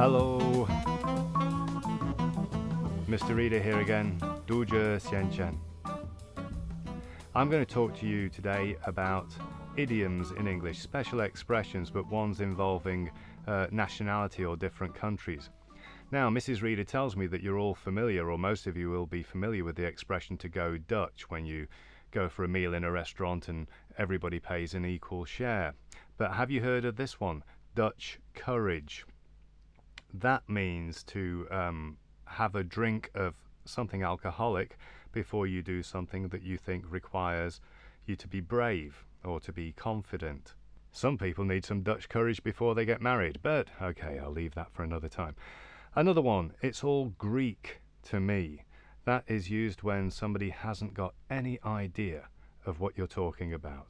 Hello. Mr. Reader here again. Duja Xianchen. I'm going to talk to you today about idioms in English, special expressions, but ones involving uh, nationality or different countries. Now, Mrs. Reader tells me that you're all familiar, or most of you will be familiar with the expression to go Dutch when you go for a meal in a restaurant and everybody pays an equal share. But have you heard of this one? Dutch courage. That means to um, have a drink of something alcoholic before you do something that you think requires you to be brave or to be confident. Some people need some Dutch courage before they get married, but okay, I'll leave that for another time. Another one, it's all Greek to me. That is used when somebody hasn't got any idea of what you're talking about.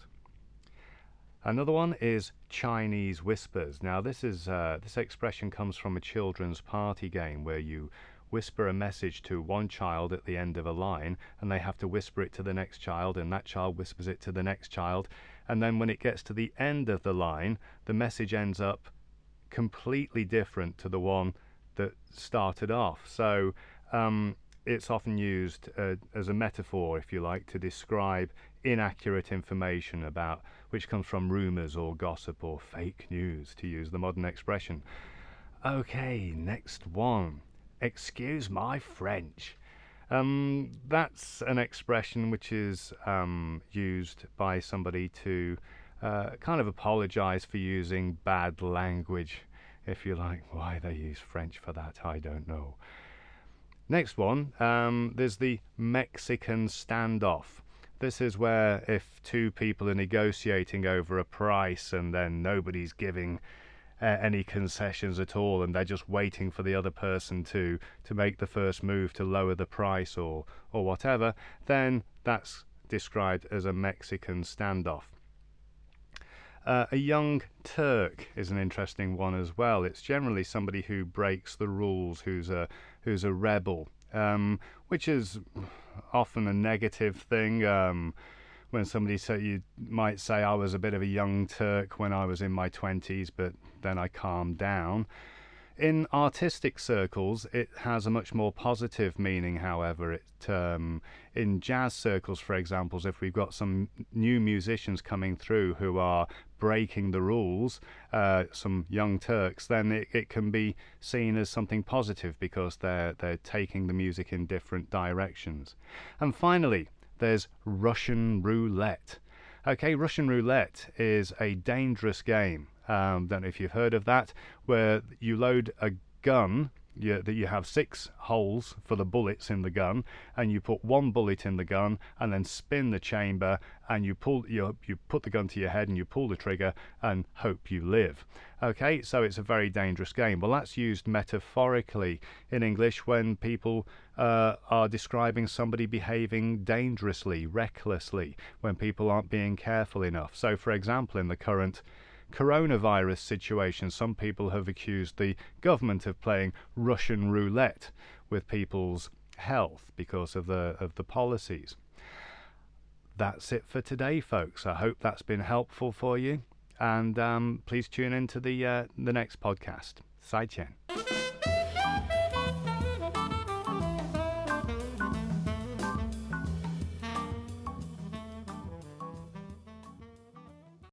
Another one is Chinese whispers. Now, this is uh, this expression comes from a children's party game where you whisper a message to one child at the end of a line, and they have to whisper it to the next child, and that child whispers it to the next child, and then when it gets to the end of the line, the message ends up completely different to the one that started off. So um, it's often used uh, as a metaphor, if you like, to describe inaccurate information about which comes from rumors or gossip or fake news, to use the modern expression. Okay, next one. Excuse my French. Um, that's an expression which is um, used by somebody to uh, kind of apologize for using bad language, if you like. Why they use French for that, I don't know. Next one, um, there's the Mexican standoff. This is where if two people are negotiating over a price and then nobody's giving uh, any concessions at all and they're just waiting for the other person to to make the first move to lower the price or or whatever, then that's described as a Mexican standoff. Uh, a young Turk is an interesting one as well. It's generally somebody who breaks the rules, who's a who's a rebel, um, which is often a negative thing. Um, when somebody say you might say I was a bit of a young Turk when I was in my twenties, but then I calmed down. In artistic circles, it has a much more positive meaning. However, it um, in jazz circles, for example, if we've got some new musicians coming through who are breaking the rules, uh, some young Turks, then it, it can be seen as something positive because they're they're taking the music in different directions. And finally, there's Russian roulette. Okay, Russian roulette is a dangerous game. Um, don't know if you've heard of that, where you load a gun you, that you have six holes for the bullets in the gun, and you put one bullet in the gun, and then spin the chamber, and you pull you you put the gun to your head, and you pull the trigger, and hope you live. Okay, so it's a very dangerous game. Well, that's used metaphorically in English when people uh, are describing somebody behaving dangerously, recklessly, when people aren't being careful enough. So, for example, in the current coronavirus situation, some people have accused the government of playing Russian roulette with people's health because of the of the policies. That's it for today, folks. I hope that's been helpful for you, and um, please tune in to the uh, the next podcast. 再见。